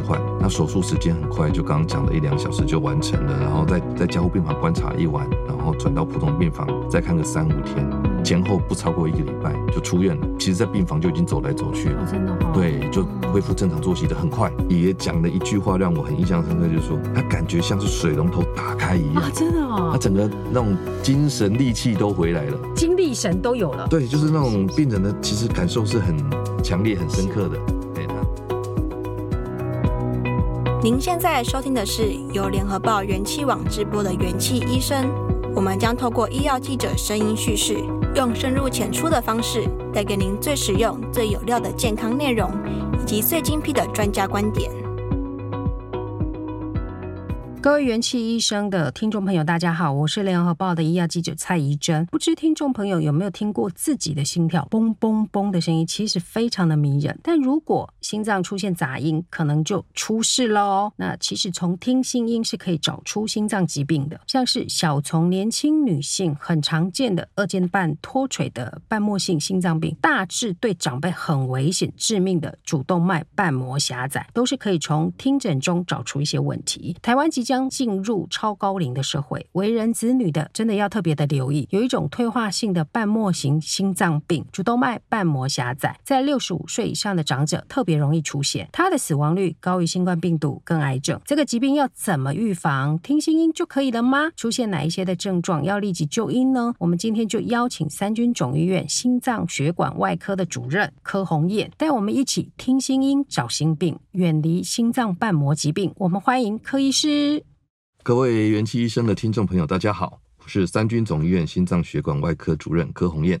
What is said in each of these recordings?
置换，那手术时间很快，就刚刚讲的一两小时就完成了，然后在在加护病房观察一晚，然后转到普通病房再看个三五天，前后不超过一个礼拜就出院了。其实，在病房就已经走来走去了，真的哦。对，就恢复正常作息的很快。爷爷讲了一句话让我很印象深刻，就是说他感觉像是水龙头打开一样，啊，真的哦。他整个那种精神力气都回来了，精力神都有了。对，就是那种病人的其实感受是很强烈、很深刻的。您现在收听的是由联合报元气网直播的元气医生，我们将透过医药记者声音叙事，用深入浅出的方式，带给您最实用、最有料的健康内容，以及最精辟的专家观点。各位元气医生的听众朋友，大家好，我是联合报的医药记者蔡怡真。不知听众朋友有没有听过自己的心跳嘣嘣嘣的声音？其实非常的迷人。但如果心脏出现杂音，可能就出事了哦。那其实从听心音是可以找出心脏疾病的，像是小从年轻女性很常见的二尖瓣脱垂的瓣膜性心脏病，大致对长辈很危险致命的主动脉瓣膜狭窄，都是可以从听诊中找出一些问题。台湾即将进入超高龄的社会，为人子女的真的要特别的留意，有一种退化性的瓣膜型心脏病，主动脉瓣膜狭窄，在六十五岁以上的长者特别容易出现，它的死亡率高于新冠病毒跟癌症。这个疾病要怎么预防？听心音就可以了吗？出现哪一些的症状要立即就医呢？我们今天就邀请三军总医院心脏血管外科的主任柯红艳，带我们一起听心音找心病，远离心脏瓣膜疾病。我们欢迎柯医师。各位元气医生的听众朋友，大家好，我是三军总医院心脏血管外科主任柯鸿彦。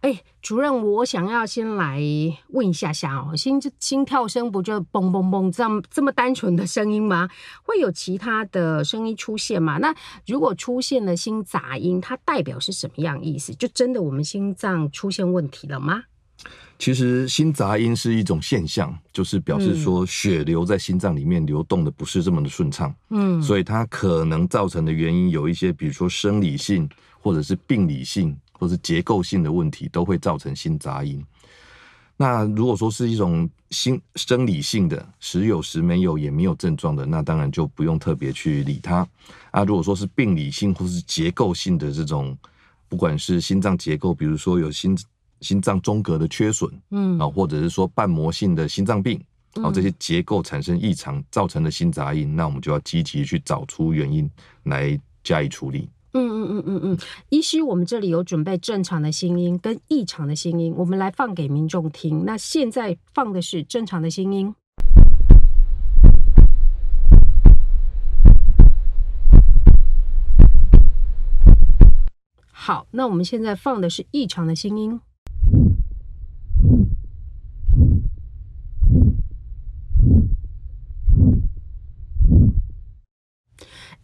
哎，主任，我想要先来问一下下哦，心心跳声不就嘣嘣嘣这么这么单纯的声音吗？会有其他的声音出现吗？那如果出现了心杂音，它代表是什么样意思？就真的我们心脏出现问题了吗？其实心杂音是一种现象，就是表示说血流在心脏里面流动的不是这么的顺畅，嗯，所以它可能造成的原因有一些，比如说生理性或者是病理性或者是结构性的问题，都会造成心杂音。那如果说是一种心生理性的，时有时没有也没有症状的，那当然就不用特别去理它。啊，如果说是病理性或是结构性的这种，不管是心脏结构，比如说有心。心脏中隔的缺损，嗯，啊，或者是说瓣膜性的心脏病，然后这些结构产生异常造成的心杂音，那我们就要积极去找出原因来加以处理。嗯嗯嗯嗯嗯，医师，我们这里有准备正常的心音跟异常的心音，我们来放给民众听。那现在放的是正常的心音。好，那我们现在放的是异常的心音。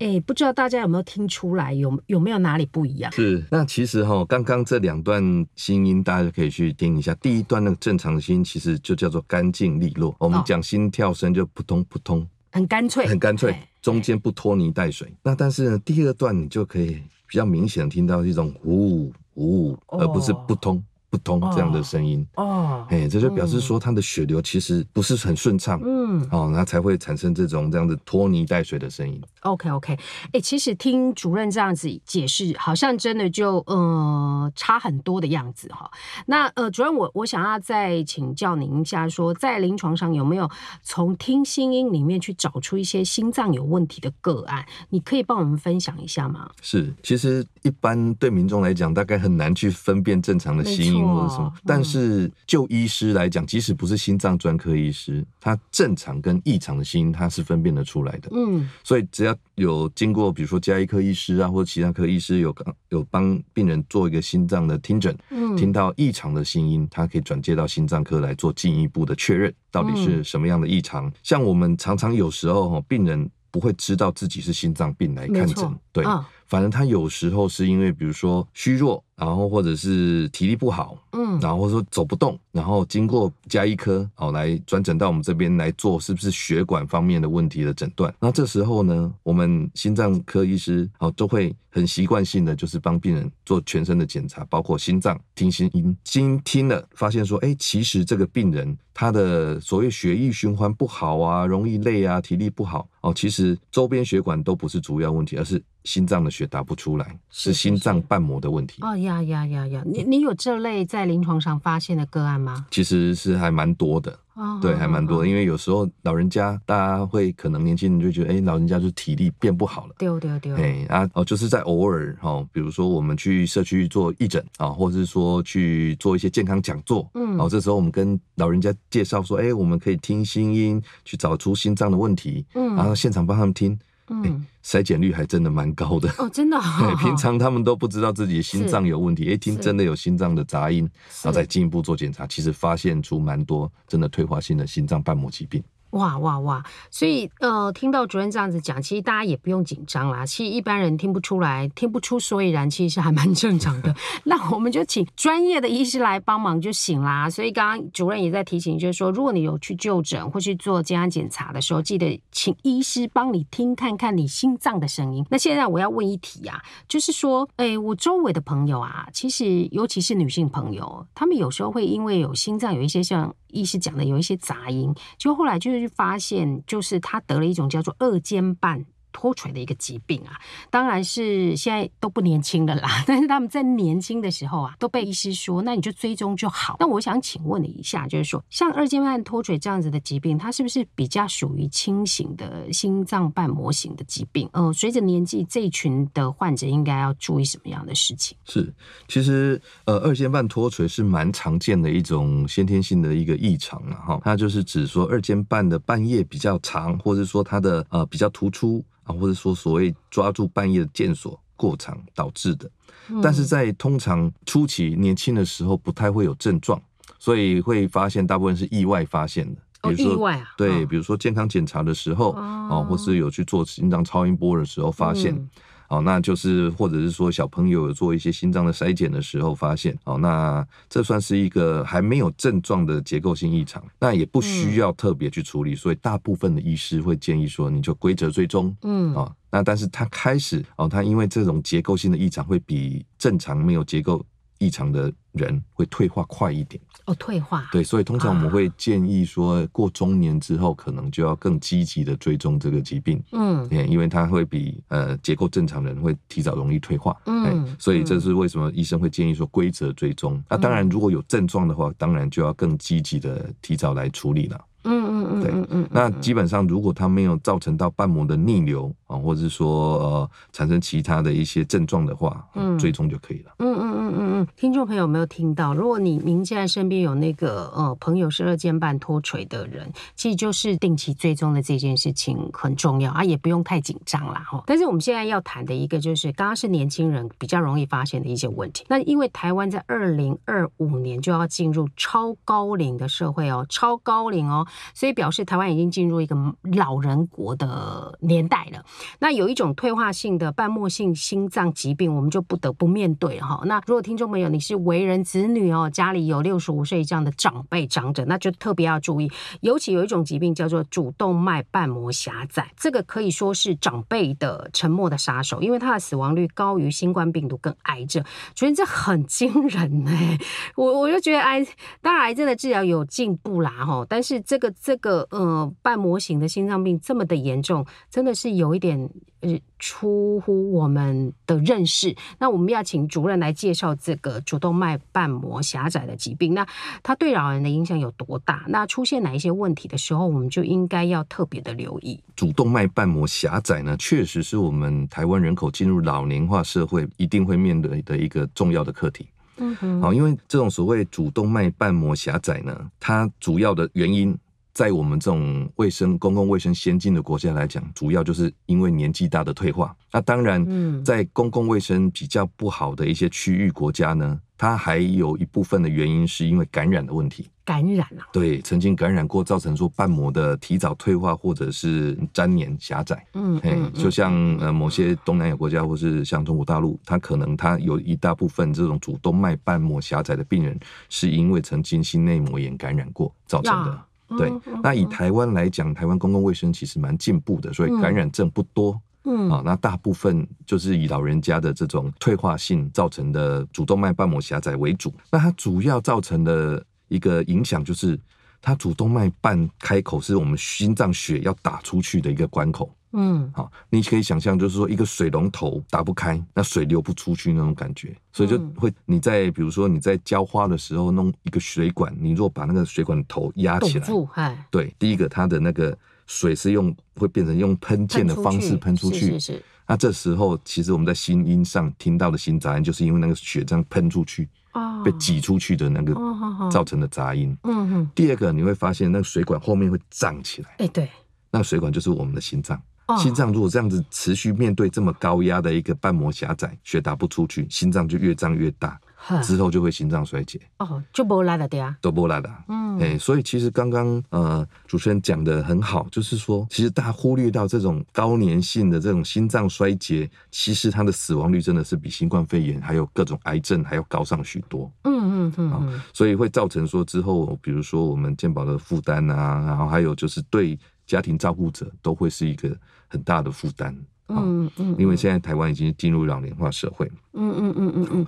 哎、欸，不知道大家有没有听出来，有有没有哪里不一样？是，那其实哈，刚刚这两段心音，大家可以去听一下。第一段那个正常的心音，其实就叫做干净利落。我们讲心跳声就扑通扑通，很干脆，很干脆，中间不拖泥带水。那但是呢，第二段你就可以比较明显的听到一种呜呜，而不是扑通。不通这样的声音哦，哎，这就表示说他的血流其实不是很顺畅，嗯，哦，那才会产生这种这样的拖泥带水的声音。OK OK，哎、欸，其实听主任这样子解释，好像真的就呃差很多的样子哈。那呃，主任我我想要再请教您一下說，说在临床上有没有从听心音里面去找出一些心脏有问题的个案？你可以帮我们分享一下吗？是，其实一般对民众来讲，大概很难去分辨正常的心音。或者什么。但是就医师来讲，即使不是心脏专科医师，他正常跟异常的心音他是分辨得出来的。嗯，所以只要有经过，比如说加医科医师啊，或者其他科医师有有帮病人做一个心脏的听诊，嗯，听到异常的心音，他可以转接到心脏科来做进一步的确认，到底是什么样的异常。像我们常常有时候病人不会知道自己是心脏病来看诊，对。反正他有时候是因为，比如说虚弱，然后或者是体力不好，嗯，然后说走不动，然后经过加医科哦来转诊到我们这边来做是不是血管方面的问题的诊断。那这时候呢，我们心脏科医师哦都会很习惯性的就是帮病人做全身的检查，包括心脏听心音，经听了发现说，哎，其实这个病人他的所谓血液循环不好啊，容易累啊，体力不好哦，其实周边血管都不是主要问题，而是心脏的血打不出来，是心脏瓣膜的问题。哦呀呀呀呀！你你有这类在临床上发现的个案吗？其实是还蛮多的，哦、对，还蛮多因为有时候老人家，大家会可能年轻人就觉得，哎、欸，老人家就体力变不好了，丢丢丢。哎啊哦，就是在偶尔哈，比如说我们去社区做义诊啊，或者是说去做一些健康讲座，嗯，哦，这时候我们跟老人家介绍说，哎、欸，我们可以听心音去找出心脏的问题，嗯，然后现场帮他们听。嗯，筛检率还真的蛮高的哦，真的。平常他们都不知道自己心脏有问题，一听真的有心脏的杂音，然后再进一步做检查，其实发现出蛮多真的退化性的心脏瓣膜疾病。哇哇哇！所以呃，听到主任这样子讲，其实大家也不用紧张啦。其实一般人听不出来，听不出所以然，其实是还蛮正常的。那我们就请专业的医师来帮忙就行啦。所以刚刚主任也在提醒，就是说，如果你有去就诊或去做健康检查的时候，记得请医师帮你听看看你心脏的声音。那现在我要问一题啊，就是说，哎、我周围的朋友啊，其实尤其是女性朋友，她们有时候会因为有心脏有一些像。医师讲的有一些杂音，就后来就是发现，就是他得了一种叫做二尖瓣。脱垂的一个疾病啊，当然是现在都不年轻了啦，但是他们在年轻的时候啊，都被医师说，那你就追踪就好。那我想请问你一下，就是说，像二尖瓣脱垂这样子的疾病，它是不是比较属于轻型的心脏瓣膜型的疾病？呃，随着年纪，这一群的患者应该要注意什么样的事情？是，其实呃，二尖瓣脱垂是蛮常见的一种先天性的一个异常啊，哈，它就是指说二尖瓣的瓣叶比较长，或者说它的呃比较突出。啊，或者说所谓抓住半夜的腱索过长导致的，但是在通常初期年轻的时候不太会有症状，所以会发现大部分是意外发现的，比如说、哦、意外啊，对，比如说健康检查的时候啊、哦，或是有去做心脏超音波的时候发现。嗯哦，那就是或者是说小朋友有做一些心脏的筛检的时候发现，哦，那这算是一个还没有症状的结构性异常，那也不需要特别去处理，所以大部分的医师会建议说，你就规则追踪，嗯，啊，那但是他开始，哦，他因为这种结构性的异常会比正常没有结构异常的人会退化快一点。哦，退化。对，所以通常我们会建议说，过中年之后可能就要更积极的追踪这个疾病，嗯，因为它会比呃结构正常人会提早容易退化，嗯，所以这是为什么医生会建议说规则追踪。那当然，如果有症状的话，当然就要更积极的提早来处理了。嗯嗯嗯，对，嗯嗯，那基本上如果它没有造成到瓣膜的逆流啊，或者是说呃产生其他的一些症状的话，嗯，追踪就可以了。嗯嗯嗯嗯嗯，听众朋友有没有听到？如果你您现在身边有那个呃朋友是二尖瓣脱垂的人，其实就是定期追踪的这件事情很重要啊，也不用太紧张啦哈。但是我们现在要谈的一个就是，刚刚是年轻人比较容易发现的一些问题。那因为台湾在二零二五年就要进入超高龄的社会哦，超高龄哦。所以表示台湾已经进入一个老人国的年代了。那有一种退化性的瓣膜性心脏疾病，我们就不得不面对哈。那如果听众朋友你是为人子女哦，家里有六十五岁以上的长辈长者，那就特别要注意。尤其有一种疾病叫做主动脉瓣膜狭窄，这个可以说是长辈的沉默的杀手，因为它的死亡率高于新冠病毒跟癌症。觉得这很惊人呢，我我就觉得癌，当然癌症的治疗有进步啦哈，但是这个。这个呃半模型的心脏病这么的严重，真的是有一点呃出乎我们的认识。那我们要请主任来介绍这个主动脉瓣膜狭窄的疾病。那它对老人的影响有多大？那出现哪一些问题的时候，我们就应该要特别的留意。主动脉瓣膜狭窄呢，确实是我们台湾人口进入老年化社会一定会面对的一个重要的课题。嗯哼，好，因为这种所谓主动脉瓣膜狭窄呢，它主要的原因。在我们这种卫生、公共卫生先进的国家来讲，主要就是因为年纪大的退化。那当然，在公共卫生比较不好的一些区域国家呢，它还有一部分的原因是因为感染的问题。感染啊？对，曾经感染过，造成说瓣膜的提早退化，或者是粘连狭窄。嗯，嗯，就像呃某些东南亚国家，或是像中国大陆，它可能它有一大部分这种主动脉瓣膜狭窄的病人，是因为曾经心内膜炎感染过造成的。对，那以台湾来讲，台湾公共卫生其实蛮进步的，所以感染症不多。嗯，啊，那大部分就是以老人家的这种退化性造成的主动脉瓣膜狭窄为主。那它主要造成的一个影响就是，它主动脉瓣开口是我们心脏血要打出去的一个关口。嗯，好，你可以想象，就是说一个水龙头打不开，那水流不出去那种感觉，所以就会你在比如说你在浇花的时候弄一个水管，你如果把那个水管头压起来，对，第一个它的那个水是用会变成用喷溅的方式喷出去，是是是。那这时候其实我们在心音上听到的心杂音，就是因为那个血这样喷出去，被挤出去的那个造成的杂音。嗯哼。第二个你会发现那个水管后面会胀起来，哎，对，那个水管就是我们的心脏。心脏如果这样子持续面对这么高压的一个瓣膜狭窄，血打不出去，心脏就越胀越大，之后就会心脏衰竭。哦，就没力了，对啊，都不拉了。嗯，哎，所以其实刚刚呃主持人讲的很好，就是说，其实大家忽略到这种高粘性的这种心脏衰竭，其实它的死亡率真的是比新冠肺炎还有各种癌症还要高上许多。嗯嗯嗯，所以会造成说之后，比如说我们健保的负担啊，然后还有就是对家庭照顾者都会是一个。很大的负担，嗯嗯，因为现在台湾已经进入老龄化社会，嗯嗯嗯嗯嗯，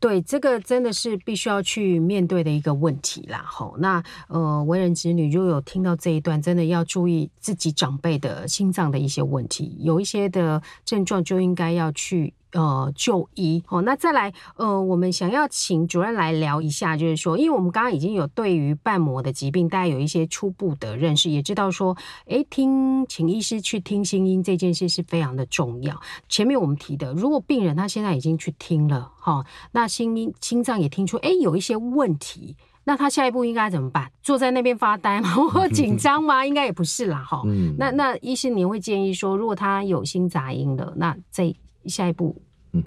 对，这个真的是必须要去面对的一个问题啦。吼，那呃，为人子女如果有听到这一段，真的要注意自己长辈的心脏的一些问题，有一些的症状就应该要去。呃，就医哦，那再来，呃，我们想要请主任来聊一下，就是说，因为我们刚刚已经有对于瓣膜的疾病，大家有一些初步的认识，也知道说，哎，听请医师去听心音这件事是非常的重要。前面我们提的，如果病人他现在已经去听了，哈、哦，那心音心脏也听出，哎，有一些问题，那他下一步应该怎么办？坐在那边发呆吗？或紧张吗？应该也不是啦，哈、哦。那那医师，您会建议说，如果他有心杂音了，那这下一步？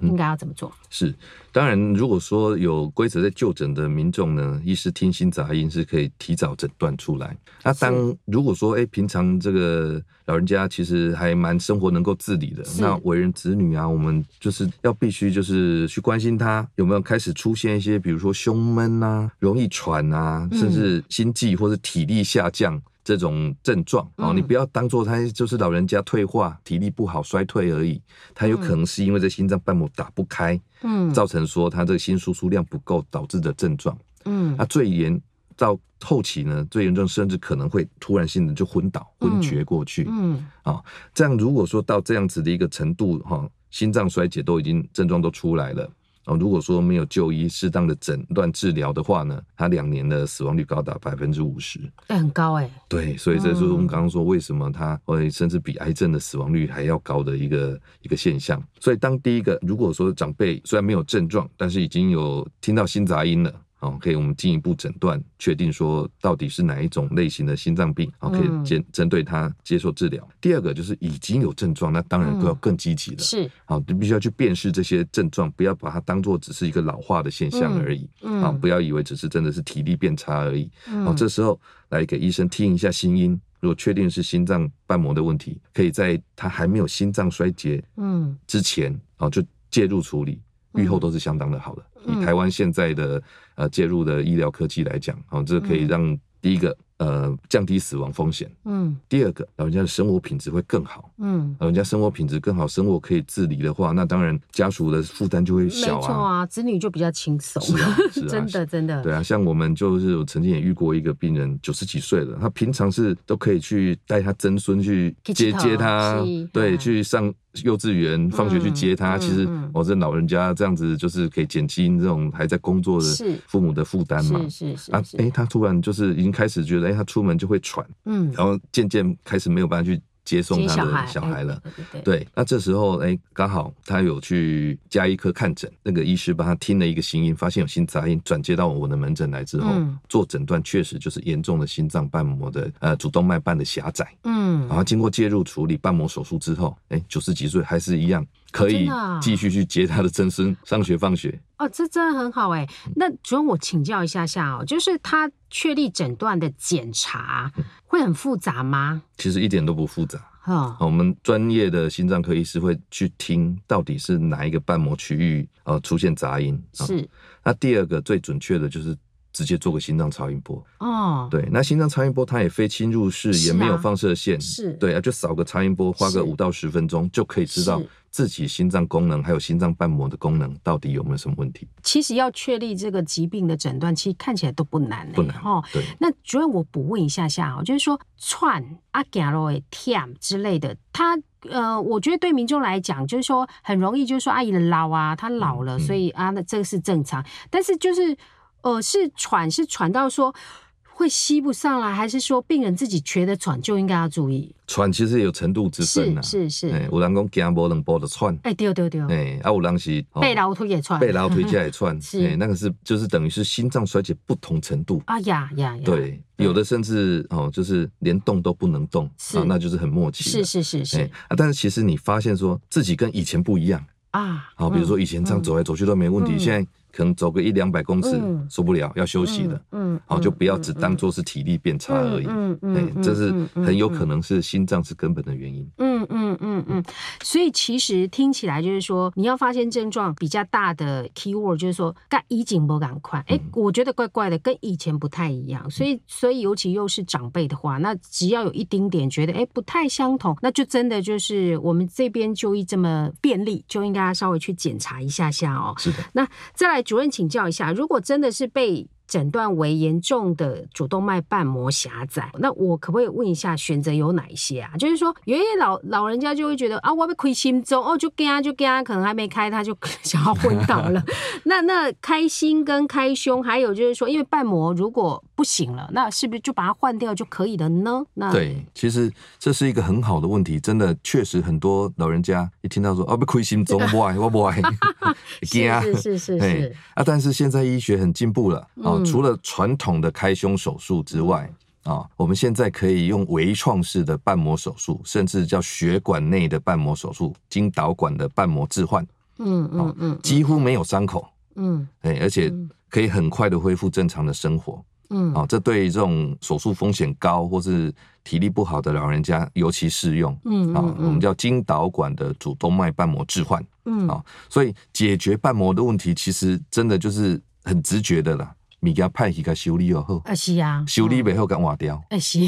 应该要怎么做？是，当然，如果说有规则在就诊的民众呢，医师听心杂音是可以提早诊断出来。那当如果说，哎，平常这个老人家其实还蛮生活能够自理的，那为人子女啊，我们就是要必须就是去关心他有没有开始出现一些，比如说胸闷啊、容易喘啊，甚至心悸或者体力下降。这种症状哦，你不要当做他就是老人家退化、体力不好、衰退而已，他有可能是因为这心脏瓣膜打不开，嗯，造成说他这个心输出量不够导致的症状，嗯，那最严到后期呢，最严重甚至可能会突然性的就昏倒、昏厥过去，嗯，啊，这样如果说到这样子的一个程度哈，心脏衰竭都已经症状都出来了。如果说没有就医、适当的诊断治疗的话呢，他两年的死亡率高达百分之五十，很高哎。对，所以这就是我们刚刚说为什么他会甚至比癌症的死亡率还要高的一个一个现象。所以当第一个，如果说长辈虽然没有症状，但是已经有听到心杂音了。哦，可以，我们进一步诊断，确定说到底是哪一种类型的心脏病，好，可以针针对它接受治疗。第二个就是已经有症状，那当然都要更积极了。是，好，你必须要去辨识这些症状，不要把它当做只是一个老化的现象而已。嗯，啊，不要以为只是真的是体力变差而已。好，这时候来给医生听一下心音，如果确定是心脏瓣膜的问题，可以在他还没有心脏衰竭嗯之前，啊，就介入处理。预后都是相当的好的。以台湾现在的呃介入的医疗科技来讲，哦，这可以让第一个。呃，降低死亡风险。嗯，第二个，老人家的生活品质会更好。嗯，老人家生活品质更好，生活可以自理的话，那当然家属的负担就会小啊。没错啊，子女就比较轻松。是啊，是啊 真的真的。对啊，像我们就是我曾经也遇过一个病人，九十几岁了，他平常是都可以去带他曾孙去接接他，对，去上幼稚园，放学去接他。嗯、其实我这老人家这样子就是可以减轻这种还在工作的父母的负担嘛。是是是，是。啊，哎、欸，他突然就是已经开始觉得。哎他出门就会喘，嗯，然后渐渐开始没有办法去接送他的小孩了。对对对，对，那这时候哎，刚好他有去加医科看诊，那个医师帮他听了一个心音，发现有心杂音，转接到我的门诊来之后，嗯、做诊断确实就是严重的心脏瓣膜的呃主动脉瓣的狭窄。嗯，然后经过介入处理瓣膜手术之后，哎，九十几岁还是一样。可以继续去接他的曾孙上学放学哦，这真的很好哎。那主任，我请教一下下哦，就是他确立诊断的检查会很复杂吗？其实一点都不复杂。哦，我们专业的心脏科医师会去听到底是哪一个瓣膜区域呃出现杂音。是。那第二个最准确的就是。直接做个心脏超音波。哦，对，那心脏超音波它也非侵入式，也没有放射线，是。对啊，就扫个超音波，花个五到十分钟就可以知道自己心脏功能还有心脏瓣膜的功能到底有没有什么问题。其实要确立这个疾病的诊断，其实看起来都不难，不难哦。对，那主任我补问一下下哦，就是说串阿加罗诶 TM 之类的，它呃，我觉得对民众来讲，就是说很容易，就是说阿姨的老啊，她老了，所以啊，那这个是正常，但是就是。呃，是喘，是喘到说会吸不上来，还是说病人自己觉得喘就应该要注意？喘其实有程度之分呐，是是是。有人讲行无两步的喘，哎，对对对。哎，啊，有人是背老推也喘，背劳推也喘，是那个是就是等于是心脏衰竭不同程度。啊呀呀呀！对，有的甚至哦，就是连动都不能动，啊，那就是很默契。是是是是。啊，但是其实你发现说自己跟以前不一样啊，好，比如说以前这样走来走去都没问题，现在。可能走个一两百公尺受不了，要休息的，嗯，好，就不要只当做是体力变差而已，嗯嗯，这是很有可能是心脏是根本的原因，嗯嗯嗯嗯，所以其实听起来就是说，你要发现症状比较大的 keyword 就是说，赶以紧不赶快，哎，我觉得怪怪的，跟以前不太一样，所以所以尤其又是长辈的话，那只要有一丁点觉得哎不太相同，那就真的就是我们这边就医这么便利，就应该稍微去检查一下下哦，是的，那再来。主任请教一下，如果真的是被诊断为严重的主动脉瓣膜狭窄，那我可不可以问一下，选择有哪一些啊？就是说，有一些老老人家就会觉得啊，我被亏心中哦，就惊就惊，可能还没开，他就 想要昏倒了。那那开心跟开胸，还有就是说，因为瓣膜如果不行了，那是不是就把它换掉就可以了呢？那对，其实这是一个很好的问题，真的确实很多老人家一听到说啊，不亏心中，不爱我不爱，惊是是是是。啊，但是现在医学很进步了啊。除了传统的开胸手术之外，啊，我们现在可以用微创式的瓣膜手术，甚至叫血管内的瓣膜手术，经导管的瓣膜置换，嗯嗯嗯，几乎没有伤口，嗯，哎，而且可以很快的恢复正常的生活，嗯，啊，这对于这种手术风险高或是体力不好的老人家尤其适用，嗯啊，我们叫经导管的主动脉瓣膜置换，嗯。啊，所以解决瓣膜的问题，其实真的就是很直觉的啦。物件歹去甲修理又好，啊是啊，修理袂好甲换掉，哎是，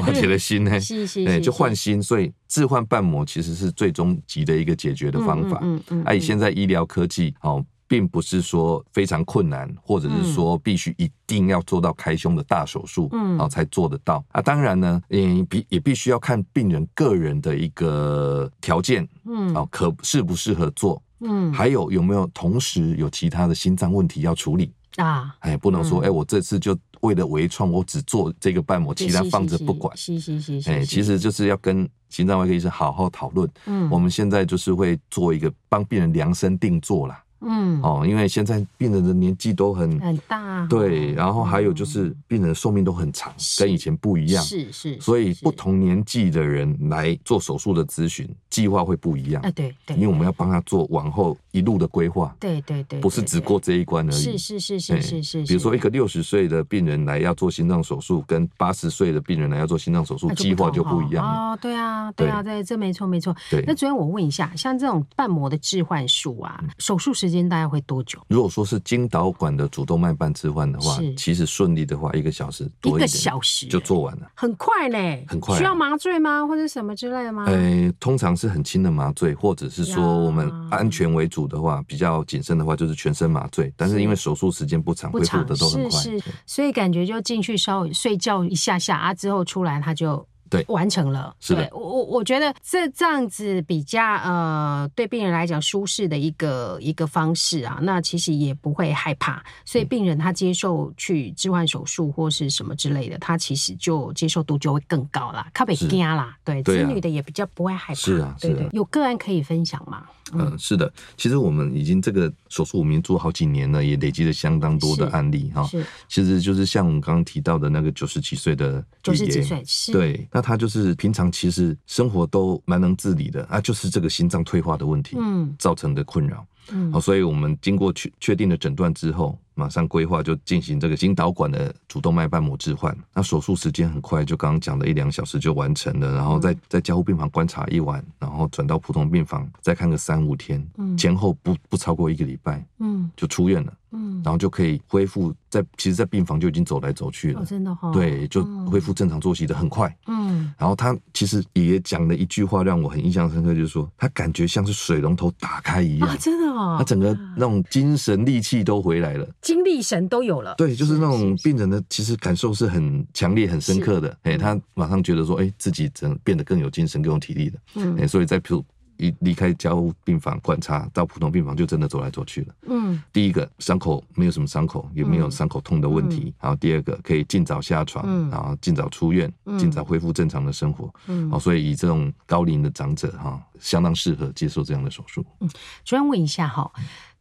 换一个新呢，是是，哎就换新，所以置换瓣膜其实是最终极的一个解决的方法。嗯嗯，哎，现在医疗科技哦，并不是说非常困难，或者是说必须一定要做到开胸的大手术，嗯，啊才做得到啊。当然呢，嗯，必也必须要看病人个人的一个条件，嗯，啊可适不适合做，嗯，还有有没有同时有其他的心脏问题要处理。啊，哎，不能说，哎，我这次就为了微创，我只做这个瓣膜，其他放着不管。是是是是，哎，其实就是要跟心脏外科医生好好讨论。嗯，我们现在就是会做一个帮病人量身定做啦。嗯。哦，因为现在病人的年纪都很很大，对，然后还有就是病人的寿命都很长，跟以前不一样，是是，所以不同年纪的人来做手术的咨询计划会不一样，哎对对，因为我们要帮他做往后一路的规划，对对对，不是只过这一关而已，是是是是是是，比如说一。个六十岁的病人来要做心脏手术，跟八十岁的病人来要做心脏手术，计划就不一样哦，对啊对啊对，这没错没错，对，那主任我问一下，像这种瓣膜的置换术啊，手术时间大概会多久？如果说是经导管的主动脉瓣置换的话，其实顺利的话，一个小时多一点，一个小时就做完了，很快嘞，很快。需要麻醉吗，或者什么之类的吗？呃，通常是很轻的麻醉，或者是说我们安全为主的话，比较谨慎的话，就是全身麻醉。但是因为手术时间不长，恢复的都很快，是是，所以感觉就进去稍微睡觉一下下啊，之后出来他就。对，完成了。是的，我我我觉得这这样子比较呃，对病人来讲舒适的一个一个方式啊，那其实也不会害怕，所以病人他接受去置换手术或是什么之类的，他其实就接受度就会更高啦，他被惊啦，对，子女的也比较不会害怕。是啊，对对，有个案可以分享吗？嗯，是的，其实我们已经这个手术我们已经做好几年了，也累积了相当多的案例哈。是，其实就是像我们刚刚提到的那个九十几岁的九十几岁，是，对，那他就是平常其实生活都蛮能自理的啊，就是这个心脏退化的问题，嗯，造成的困扰。嗯，好，所以我们经过确确定的诊断之后，马上规划就进行这个心导管的主动脉瓣膜置换。那手术时间很快，就刚刚讲的一两小时就完成了，然后在在加护病房观察一晚，然后转到普通病房再看个三五天，前后不不超过一个礼拜，嗯，就出院了。嗯，然后就可以恢复在，其实，在病房就已经走来走去了，哦、真的哈、哦，对，就恢复正常作息的很快。嗯，然后他其实也讲了一句话让我很印象深刻，就是说他感觉像是水龙头打开一样，啊、真的哦，他整个那种精神力气都回来了，精力神都有了。对，就是那种病人的其实感受是很强烈、很深刻的。哎，他马上觉得说，哎，自己整变得更有精神、更有体力了。嗯，哎，所以在普。一离开加护病房观察，到普通病房就真的走来走去了。嗯，第一个伤口没有什么伤口，也没有伤口痛的问题。嗯、然后第二个可以尽早下床，嗯、然后尽早出院，尽早恢复正常的生活。嗯，哦，所以以这种高龄的长者哈，相当适合接受这样的手术。嗯，主任问一下哈。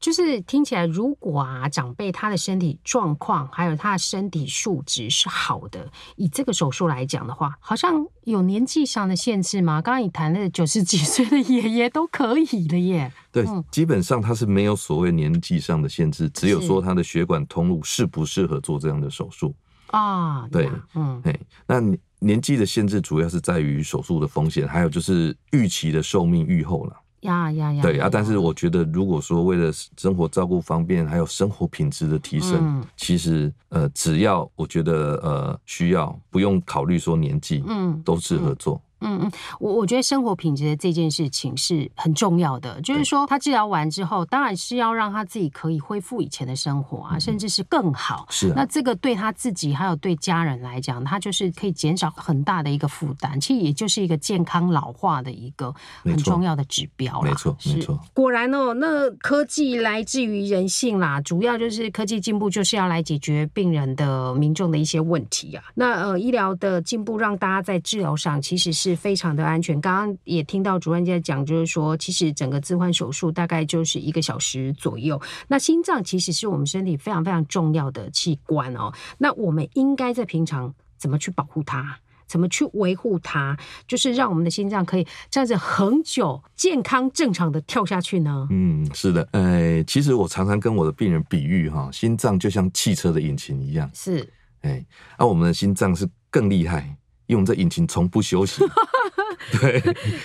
就是听起来，如果啊长辈他的身体状况还有他的身体素质是好的，以这个手术来讲的话，好像有年纪上的限制吗？刚刚你谈的九十几岁的爷爷都可以了耶。对，嗯、基本上他是没有所谓年纪上的限制，只有说他的血管通路适不适合做这样的手术啊。对，嗯，嘿，那年纪的限制主要是在于手术的风险，还有就是预期的寿命预后了。呀呀呀！对啊，但是我觉得，如果说为了生活照顾方便，还有生活品质的提升，嗯、其实呃，只要我觉得呃需要，不用考虑说年纪，嗯，都适合做。嗯嗯嗯，我我觉得生活品质的这件事情是很重要的，就是说他治疗完之后，当然是要让他自己可以恢复以前的生活啊，甚至是更好。是啊，那这个对他自己还有对家人来讲，他就是可以减少很大的一个负担，其实也就是一个健康老化的一个很重要的指标。没错，没错。果然哦，那科技来自于人性啦，主要就是科技进步就是要来解决病人的民众的一些问题啊。那呃，医疗的进步让大家在治疗上其实是。非常的安全。刚刚也听到主任在讲，就是说，其实整个置换手术大概就是一个小时左右。那心脏其实是我们身体非常非常重要的器官哦。那我们应该在平常怎么去保护它，怎么去维护它，就是让我们的心脏可以这样子恒久、健康、正常的跳下去呢？嗯，是的。呃，其实我常常跟我的病人比喻哈，心脏就像汽车的引擎一样。是。哎，而我们的心脏是更厉害。因为我们这引擎从不休息，对，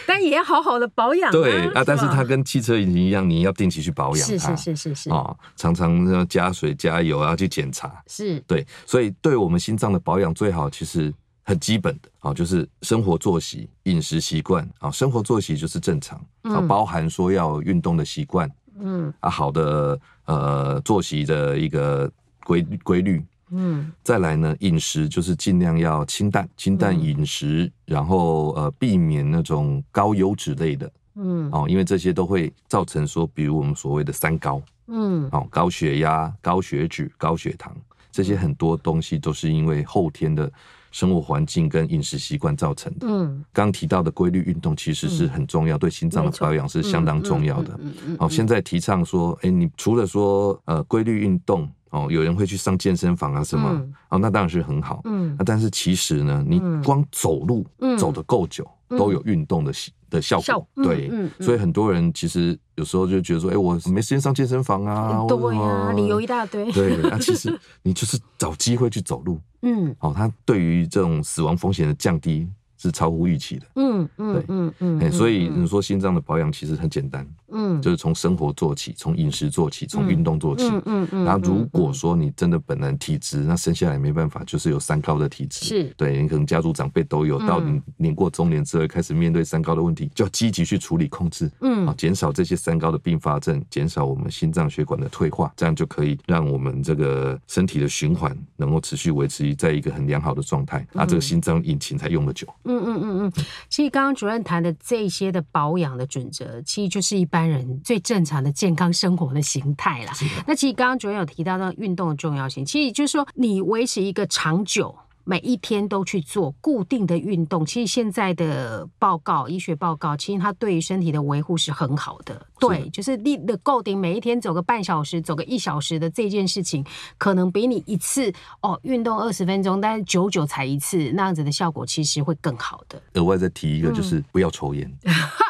但也要好好的保养。对啊，但是它跟汽车引擎一样，你要定期去保养。是是是是是啊，常常要加水加油，要去检查。是，对，所以对我们心脏的保养最好，其实很基本的啊，就是生活作息、饮食习惯啊。生活作息就是正常啊，包含说要运动的习惯，嗯啊，好的呃作息的一个规规律。嗯，再来呢，饮食就是尽量要清淡，清淡饮食，嗯、然后呃，避免那种高油脂类的，嗯，哦，因为这些都会造成说，比如我们所谓的三高，嗯，哦，高血压、高血脂、高血糖，这些很多东西都是因为后天的生活环境跟饮食习惯造成的。嗯，刚提到的规律运动其实是很重要，嗯、对心脏的保养是相当重要的。嗯嗯，嗯，嗯，嗯，好，现在提倡说，哎，你除了说呃规律运动。哦，有人会去上健身房啊什么？嗯、哦，那当然是很好。嗯，那但是其实呢，你光走路、嗯、走得够久，嗯、都有运动的的效果。效对，所以很多人其实有时候就觉得说，哎、欸，我没时间上健身房啊。对呀、啊，理由一大堆。对，那其实你就是找机会去走路。嗯，哦，它对于这种死亡风险的降低是超乎预期的。嗯嗯，对，嗯嗯，嗯，所以你说心脏的保养其实很简单。嗯，就是从生活做起，从饮食做起，从运动做起。嗯嗯嗯。然后如果说你真的本来体质，那生下来没办法，就是有三高的体质。是。对，你可能家族长辈都有，到你年过中年之后开始面对三高的问题，就要积极去处理控制。嗯。啊，减少这些三高的并发症，减少我们心脏血管的退化，这样就可以让我们这个身体的循环能够持续维持在一个很良好的状态，那这个心脏引擎才用得久。嗯嗯嗯嗯嗯，其实刚刚主任谈的这些的保养的准则，其实就是一般人最正常的健康生活的形态啦。那其实刚刚主任有提到到运动的重要性，其实就是说你维持一个长久。每一天都去做固定的运动，其实现在的报告，医学报告，其实它对于身体的维护是很好的。对，就是你的固定每一天走个半小时，走个一小时的这件事情，可能比你一次哦运动二十分钟，但是久久才一次那样子的效果，其实会更好的。额外再提一个，就是不要抽烟。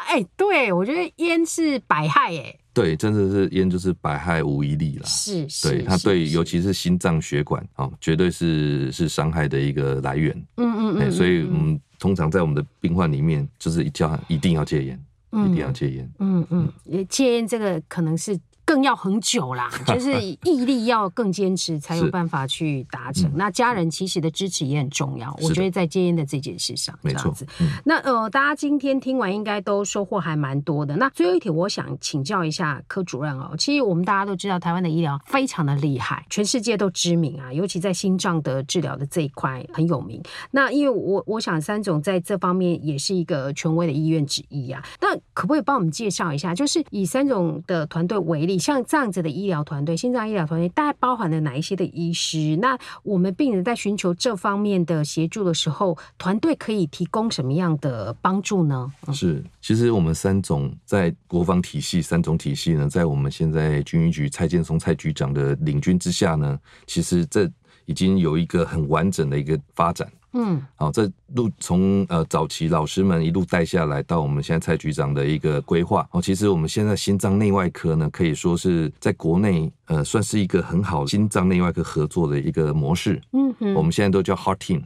哎、嗯，对，我觉得烟是百害哎。对，真的是烟就是百害无一利了。是，是，对它对，尤其是心脏血管啊、哦，绝对是是伤害的一个来源。嗯嗯嗯。所以嗯，通常在我们的病患里面，就是一叫一定要戒烟，嗯、一定要戒烟。嗯嗯，戒烟这个可能是。更要很久啦，就是毅力要更坚持，才有办法去达成。那家人其实的支持也很重要，我觉得在戒烟的这件事上，这样子。那呃，大家今天听完应该都收获还蛮多的。那最后一题，我想请教一下柯主任哦。其实我们大家都知道，台湾的医疗非常的厉害，全世界都知名啊，尤其在心脏的治疗的这一块很有名。那因为我我想三总在这方面也是一个权威的医院之一啊。那可不可以帮我们介绍一下，就是以三总的团队为例？像这样子的医疗团队，心脏医疗团队大概包含了哪一些的医师？那我们病人在寻求这方面的协助的时候，团队可以提供什么样的帮助呢？是，其实我们三种在国防体系，三种体系呢，在我们现在军医局蔡建松蔡局长的领军之下呢，其实这已经有一个很完整的一个发展。嗯，好，这路从呃早期老师们一路带下来，到我们现在蔡局长的一个规划。哦，其实我们现在心脏内外科呢，可以说是在国内呃算是一个很好心脏内外科合作的一个模式。嗯哼，我们现在都叫 Heart Team。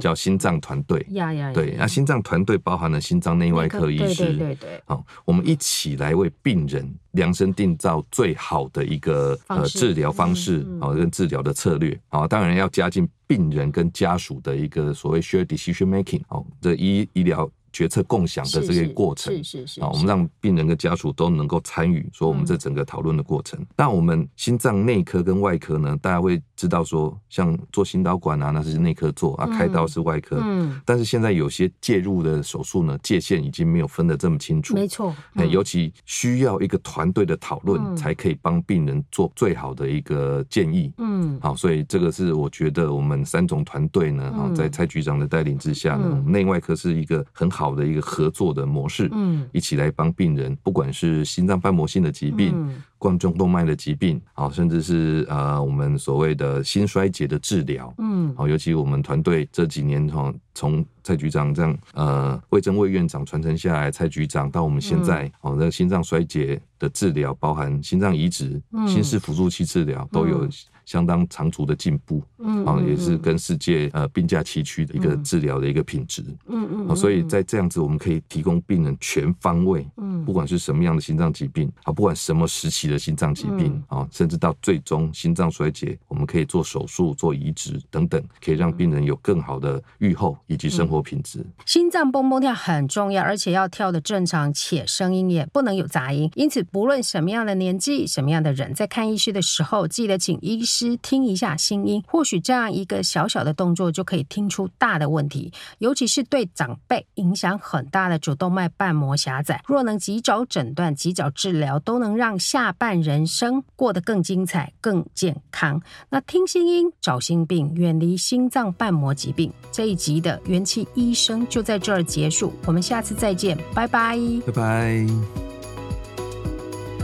叫心脏团队，对，那心脏团队包含了心脏内外科医师，对对对，好，我们一起来为病人量身定造最好的一个呃治疗方式，好跟治疗的策略，好，当然要加进病人跟家属的一个所谓 shared decision making，哦，这医医疗。决策共享的这个过程，是是是啊，我们让病人跟家属都能够参与，说我们这整个讨论的过程。那我们心脏内科跟外科呢，大家会知道说，像做心导管啊，那是内科做啊，开刀是外科。嗯，但是现在有些介入的手术呢，界限已经没有分得这么清楚。没错，尤其需要一个团队的讨论，才可以帮病人做最好的一个建议。嗯，好，所以这个是我觉得我们三种团队呢，哈，在蔡局长的带领之下呢，内外科是一个很好。好的一个合作的模式，嗯，一起来帮病人，不管是心脏瓣膜性的疾病。嗯。冠状动脉的疾病，好，甚至是呃我们所谓的心衰竭的治疗，嗯，好，尤其我们团队这几年从从蔡局长这样呃魏征魏院长传承下来，蔡局长到我们现在，哦，那心脏衰竭的治疗，包含心脏移植、心室辅助器治疗，都有相当长足的进步，嗯，啊，也是跟世界呃并驾齐驱的一个治疗的一个品质，嗯嗯，所以在这样子，我们可以提供病人全方位，嗯，不管是什么样的心脏疾病，啊，不管什么时期。的心脏疾病啊，嗯、甚至到最终心脏衰竭，我们可以做手术、做移植等等，可以让病人有更好的预后以及生活品质。嗯、心脏蹦蹦跳很重要，而且要跳的正常，且声音也不能有杂音。因此，不论什么样的年纪、什么样的人，在看医师的时候，记得请医听一下心音。或许这样一个小小的动作，就可以听出大的问题，尤其是对长辈影响很大的主动脉瓣膜狭窄。若能及早诊断、及早治疗，都能让下半人生过得更精彩、更健康。那听心音找心病，远离心脏瓣膜疾病。这一集的元气医生就在这儿结束，我们下次再见，拜拜，拜拜。